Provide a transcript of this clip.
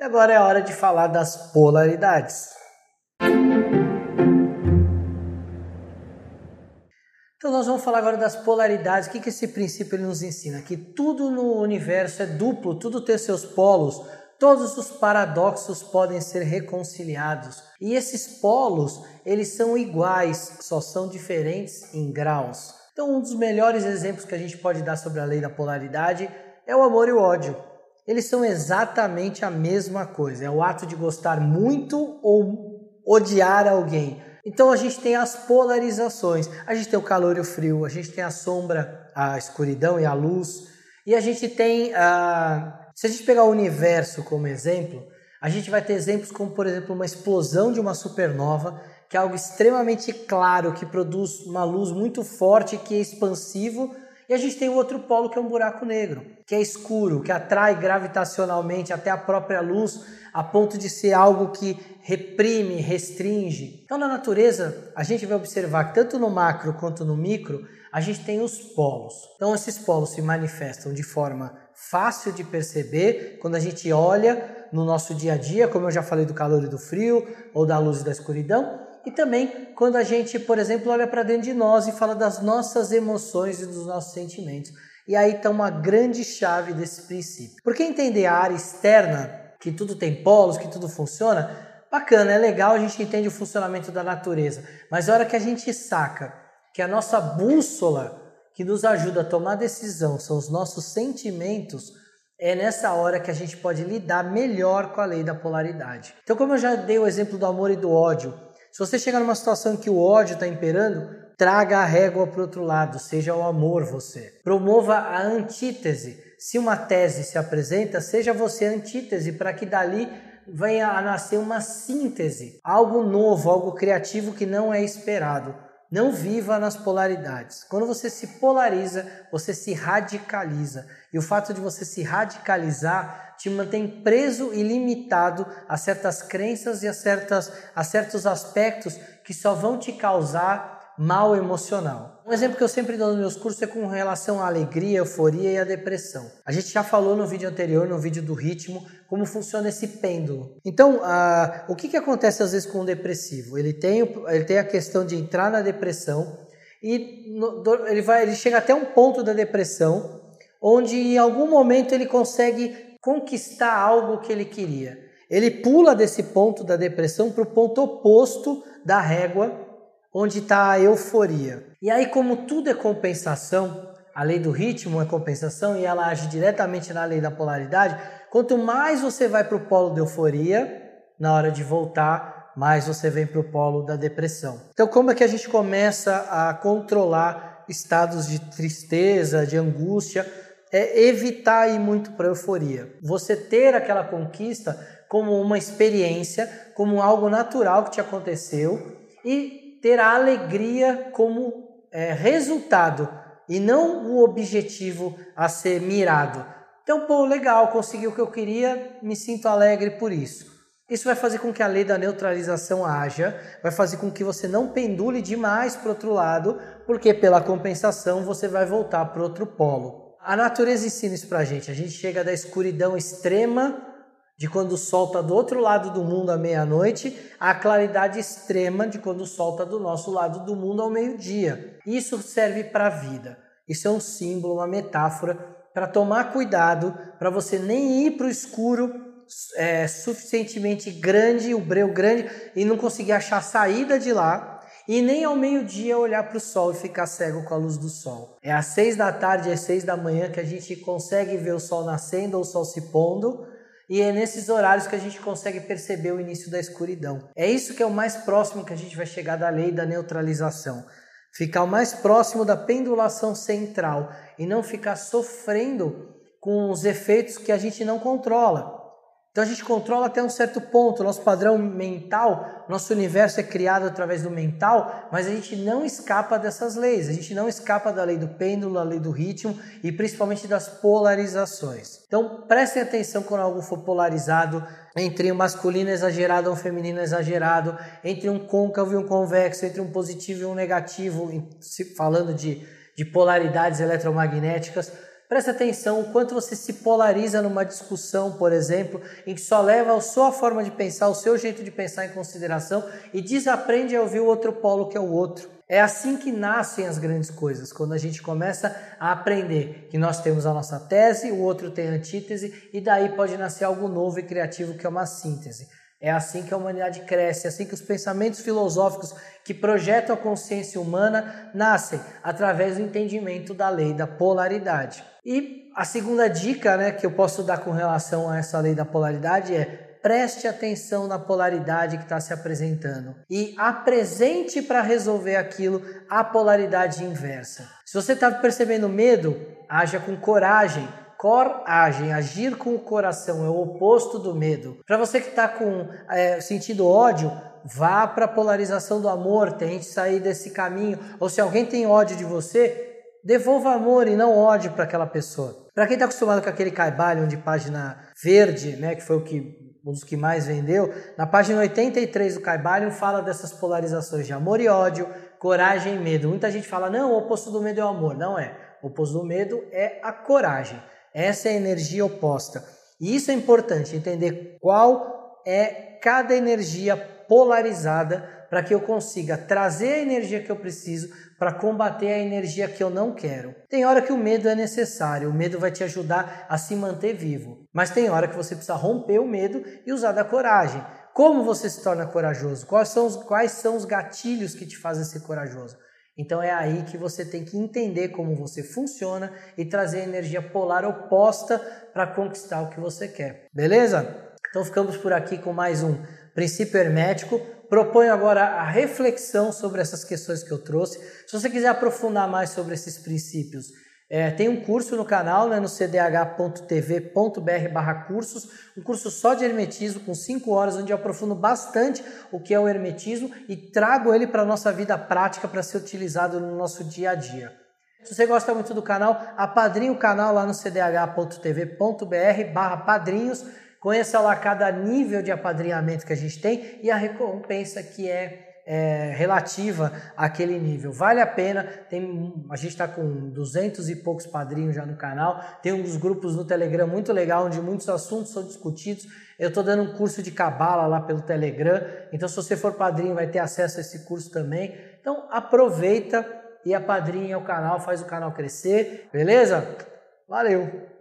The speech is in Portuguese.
E agora é a hora de falar das polaridades. Então nós vamos falar agora das polaridades. O que, que esse princípio ele nos ensina? Que tudo no universo é duplo, tudo tem seus polos, todos os paradoxos podem ser reconciliados. E esses polos, eles são iguais, só são diferentes em graus. Então um dos melhores exemplos que a gente pode dar sobre a lei da polaridade é o amor e o ódio eles são exatamente a mesma coisa. É o ato de gostar muito ou odiar alguém. Então a gente tem as polarizações. A gente tem o calor e o frio, a gente tem a sombra, a escuridão e a luz. E a gente tem a. Se a gente pegar o universo como exemplo, a gente vai ter exemplos como, por exemplo, uma explosão de uma supernova, que é algo extremamente claro, que produz uma luz muito forte, que é expansivo e a gente tem o outro polo que é um buraco negro, que é escuro, que atrai gravitacionalmente até a própria luz, a ponto de ser algo que reprime, restringe. Então, na natureza, a gente vai observar que tanto no macro quanto no micro, a gente tem os polos. Então, esses polos se manifestam de forma fácil de perceber quando a gente olha no nosso dia a dia, como eu já falei do calor e do frio, ou da luz e da escuridão, e também quando a gente, por exemplo, olha para dentro de nós e fala das nossas emoções e dos nossos sentimentos. E aí está uma grande chave desse princípio. Porque entender a área externa, que tudo tem polos, que tudo funciona, bacana, é legal, a gente entende o funcionamento da natureza. Mas a hora que a gente saca que a nossa bússola que nos ajuda a tomar decisão são os nossos sentimentos, é nessa hora que a gente pode lidar melhor com a lei da polaridade. Então, como eu já dei o exemplo do amor e do ódio, se você chegar numa situação que o ódio está imperando, traga a régua para o outro lado, seja o amor você. Promova a antítese. Se uma tese se apresenta, seja você antítese para que dali venha a nascer uma síntese, algo novo, algo criativo que não é esperado. Não viva nas polaridades. Quando você se polariza, você se radicaliza. E o fato de você se radicalizar te mantém preso e limitado a certas crenças e a, certas, a certos aspectos que só vão te causar mal emocional. Um exemplo que eu sempre dou nos meus cursos é com relação à alegria, euforia e à depressão. A gente já falou no vídeo anterior, no vídeo do ritmo, como funciona esse pêndulo. Então, o que, que acontece às vezes com o depressivo? Ele tem, ele tem a questão de entrar na depressão e no, ele, vai, ele chega até um ponto da depressão onde em algum momento ele consegue conquistar algo que ele queria. Ele pula desse ponto da depressão para o ponto oposto da régua onde está a euforia. E aí, como tudo é compensação, a lei do ritmo é compensação e ela age diretamente na lei da polaridade, quanto mais você vai para o polo da euforia, na hora de voltar, mais você vem para o polo da depressão. Então, como é que a gente começa a controlar estados de tristeza, de angústia? É evitar ir muito para euforia. Você ter aquela conquista como uma experiência, como algo natural que te aconteceu e ter a alegria como é, resultado e não o objetivo a ser mirado. Então, pô, legal, consegui o que eu queria, me sinto alegre por isso. Isso vai fazer com que a lei da neutralização haja, vai fazer com que você não pendule demais para outro lado, porque pela compensação você vai voltar para outro polo. A natureza ensina isso para a gente. A gente chega da escuridão extrema de quando o sol está do outro lado do mundo à meia-noite, à claridade extrema de quando o sol está do nosso lado do mundo ao meio-dia. Isso serve para a vida. Isso é um símbolo, uma metáfora para tomar cuidado, para você nem ir para o escuro é, suficientemente grande, o breu grande, e não conseguir achar saída de lá, e nem ao meio-dia olhar para o sol e ficar cego com a luz do sol. É às seis da tarde, às seis da manhã que a gente consegue ver o sol nascendo ou o sol se pondo, e é nesses horários que a gente consegue perceber o início da escuridão. É isso que é o mais próximo que a gente vai chegar da lei da neutralização. Ficar o mais próximo da pendulação central e não ficar sofrendo com os efeitos que a gente não controla. Então a gente controla até um certo ponto, nosso padrão mental, nosso universo é criado através do mental, mas a gente não escapa dessas leis, a gente não escapa da lei do pêndulo, da lei do ritmo e principalmente das polarizações. Então prestem atenção quando algo for polarizado entre um masculino exagerado e um feminino exagerado, entre um côncavo e um convexo, entre um positivo e um negativo, falando de, de polaridades eletromagnéticas Preste atenção o quanto você se polariza numa discussão, por exemplo, em que só leva a sua forma de pensar, o seu jeito de pensar em consideração e desaprende a ouvir o outro polo que é o outro. É assim que nascem as grandes coisas, quando a gente começa a aprender que nós temos a nossa tese, o outro tem a antítese, e daí pode nascer algo novo e criativo que é uma síntese. É assim que a humanidade cresce, é assim que os pensamentos filosóficos que projetam a consciência humana nascem através do entendimento da lei da polaridade. E a segunda dica né, que eu posso dar com relação a essa lei da polaridade é preste atenção na polaridade que está se apresentando e apresente para resolver aquilo a polaridade inversa. Se você está percebendo medo, haja com coragem. Coragem, agir com o coração é o oposto do medo. Para você que está com é, sentindo ódio, vá para a polarização do amor, tente sair desse caminho. Ou se alguém tem ódio de você, devolva amor e não ódio para aquela pessoa. Para quem está acostumado com aquele caibalho de página verde, né, que foi o que um dos que mais vendeu, na página 83 do Caibalion fala dessas polarizações de amor e ódio, coragem e medo. Muita gente fala, não, o oposto do medo é o amor. Não é. O oposto do medo é a coragem. Essa é a energia oposta. E isso é importante, entender qual é cada energia polarizada para que eu consiga trazer a energia que eu preciso para combater a energia que eu não quero. Tem hora que o medo é necessário, o medo vai te ajudar a se manter vivo, mas tem hora que você precisa romper o medo e usar da coragem. Como você se torna corajoso? Quais são os, quais são os gatilhos que te fazem ser corajoso? Então é aí que você tem que entender como você funciona e trazer a energia polar oposta para conquistar o que você quer. Beleza? Então ficamos por aqui com mais um princípio hermético proponho agora a reflexão sobre essas questões que eu trouxe. Se você quiser aprofundar mais sobre esses princípios, é, tem um curso no canal, né, no cdh.tv.br cursos, um curso só de hermetismo, com 5 horas, onde eu aprofundo bastante o que é o hermetismo e trago ele para a nossa vida prática para ser utilizado no nosso dia a dia. Se você gosta muito do canal, apadrinhe o canal lá no cdh.tv.br padrinhos Conheça lá cada nível de apadrinhamento que a gente tem e a recompensa que é, é relativa àquele nível. Vale a pena, tem, a gente está com duzentos e poucos padrinhos já no canal, tem um dos grupos no Telegram muito legal, onde muitos assuntos são discutidos. Eu estou dando um curso de cabala lá pelo Telegram, então se você for padrinho vai ter acesso a esse curso também. Então aproveita e apadrinha o canal, faz o canal crescer, beleza? Valeu!